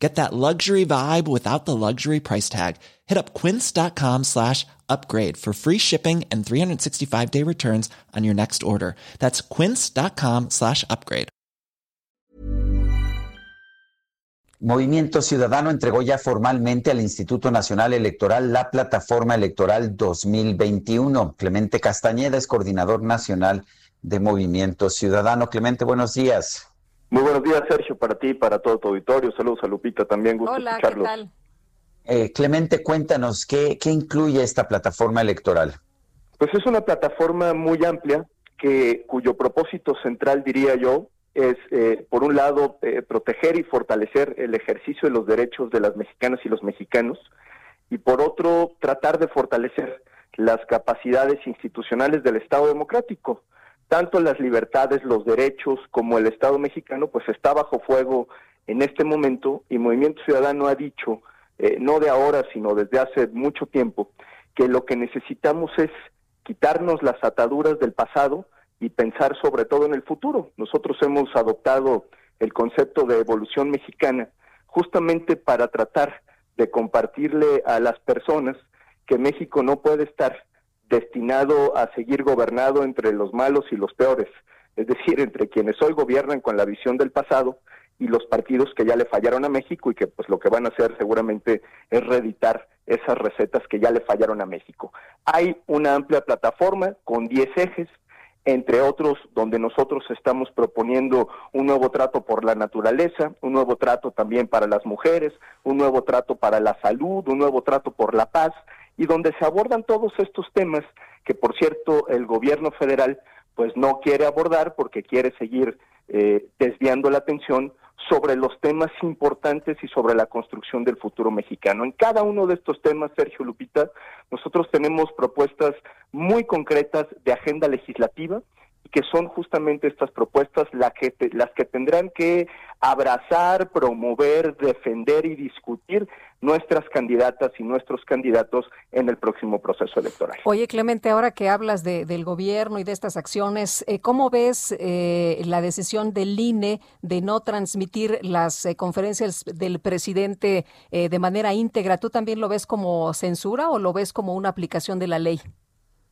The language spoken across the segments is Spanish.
Get that luxury vibe without the luxury price tag. Hit up quince.com slash upgrade for free shipping and 365 day returns on your next order. That's quince.com slash upgrade. Movimiento Ciudadano entregó ya formalmente al Instituto Nacional Electoral la plataforma electoral 2021. Clemente Castañeda es coordinador nacional de Movimiento Ciudadano. Clemente, buenos días. Muy buenos días, Sergio, para ti, para todo tu auditorio. Saludos a Lupita también, gusto Hola, escucharlos. ¿qué tal? Eh, Clemente, cuéntanos, ¿qué, ¿qué incluye esta plataforma electoral? Pues es una plataforma muy amplia que cuyo propósito central, diría yo, es, eh, por un lado, eh, proteger y fortalecer el ejercicio de los derechos de las mexicanas y los mexicanos, y por otro, tratar de fortalecer las capacidades institucionales del Estado democrático. Tanto las libertades, los derechos, como el Estado mexicano, pues está bajo fuego en este momento, y Movimiento Ciudadano ha dicho, eh, no de ahora, sino desde hace mucho tiempo, que lo que necesitamos es quitarnos las ataduras del pasado y pensar sobre todo en el futuro. Nosotros hemos adoptado el concepto de evolución mexicana justamente para tratar de compartirle a las personas que México no puede estar destinado a seguir gobernado entre los malos y los peores, es decir, entre quienes hoy gobiernan con la visión del pasado y los partidos que ya le fallaron a México y que pues lo que van a hacer seguramente es reeditar esas recetas que ya le fallaron a México. Hay una amplia plataforma con 10 ejes, entre otros donde nosotros estamos proponiendo un nuevo trato por la naturaleza, un nuevo trato también para las mujeres, un nuevo trato para la salud, un nuevo trato por la paz, y donde se abordan todos estos temas que, por cierto, el gobierno federal pues no quiere abordar porque quiere seguir eh, desviando la atención sobre los temas importantes y sobre la construcción del futuro mexicano. En cada uno de estos temas, Sergio Lupita, nosotros tenemos propuestas muy concretas de agenda legislativa que son justamente estas propuestas las que, te, las que tendrán que abrazar, promover, defender y discutir nuestras candidatas y nuestros candidatos en el próximo proceso electoral. Oye, Clemente, ahora que hablas de, del gobierno y de estas acciones, eh, ¿cómo ves eh, la decisión del INE de no transmitir las eh, conferencias del presidente de manera íntegra? ¿Tú también lo ves como censura o lo ves como una aplicación de la ley?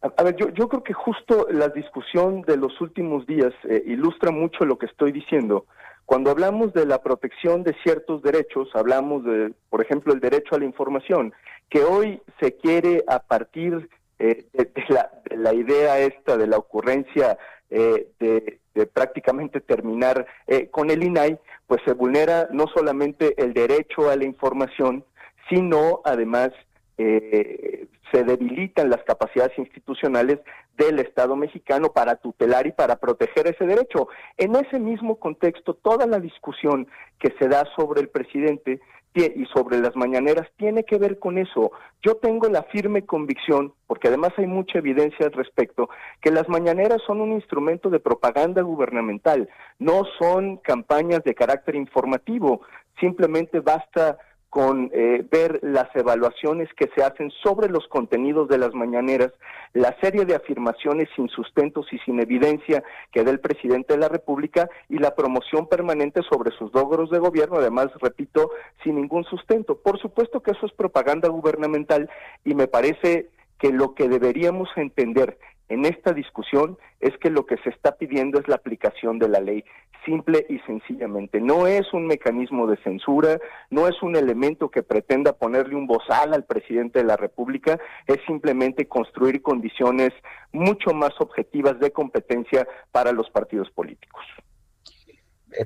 A, ver, yo, yo, creo que justo la discusión de los últimos días ilustra mucho lo que estoy diciendo. Cuando hablamos de la protección de ciertos derechos, hablamos de, por ejemplo, el derecho a la información, que hoy se quiere a partir eh, de, de, la, de, la, idea esta de la ocurrencia eh, de, de, prácticamente terminar eh, con el INAI, pues se vulnera no solamente el derecho a la información, sino además eh, se debilitan las capacidades institucionales del Estado mexicano para tutelar y para proteger ese derecho. En ese mismo contexto, toda la discusión que se da sobre el presidente y sobre las mañaneras tiene que ver con eso. Yo tengo la firme convicción, porque además hay mucha evidencia al respecto, que las mañaneras son un instrumento de propaganda gubernamental, no son campañas de carácter informativo, simplemente basta con eh, ver las evaluaciones que se hacen sobre los contenidos de las mañaneras, la serie de afirmaciones sin sustentos y sin evidencia que da el presidente de la República y la promoción permanente sobre sus logros de gobierno, además, repito, sin ningún sustento. Por supuesto que eso es propaganda gubernamental y me parece que lo que deberíamos entender en esta discusión es que lo que se está pidiendo es la aplicación de la ley, simple y sencillamente. No es un mecanismo de censura, no es un elemento que pretenda ponerle un bozal al presidente de la República, es simplemente construir condiciones mucho más objetivas de competencia para los partidos políticos.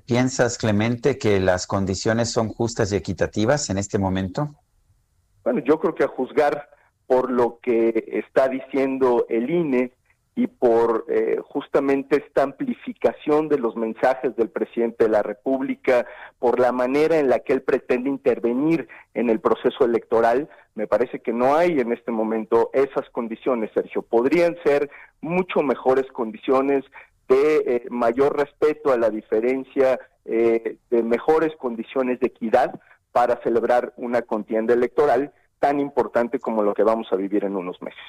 ¿Piensas, Clemente, que las condiciones son justas y equitativas en este momento? Bueno, yo creo que a juzgar por lo que está diciendo el INE y por eh, justamente esta amplificación de los mensajes del presidente de la República, por la manera en la que él pretende intervenir en el proceso electoral, me parece que no hay en este momento esas condiciones, Sergio. Podrían ser mucho mejores condiciones, de eh, mayor respeto a la diferencia, eh, de mejores condiciones de equidad para celebrar una contienda electoral tan importante como lo que vamos a vivir en unos meses.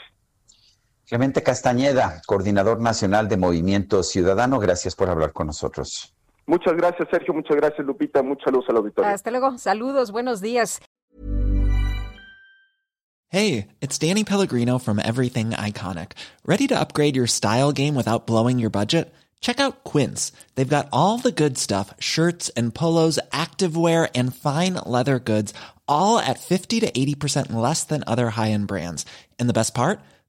Clemente Castañeda, coordinador nacional de Movimiento Ciudadano, gracias por hablar con nosotros. Muchas gracias, Sergio. Muchas gracias, Lupita. Mucha luz al auditorio. Hasta luego. Saludos. Buenos días. Hey, it's Danny Pellegrino from Everything Iconic. ¿Ready to upgrade your style game without blowing your budget? Check out Quince. They've got all the good stuff shirts and polos, activewear, and fine leather goods, all at 50 to 80% less than other high end brands. And the best part?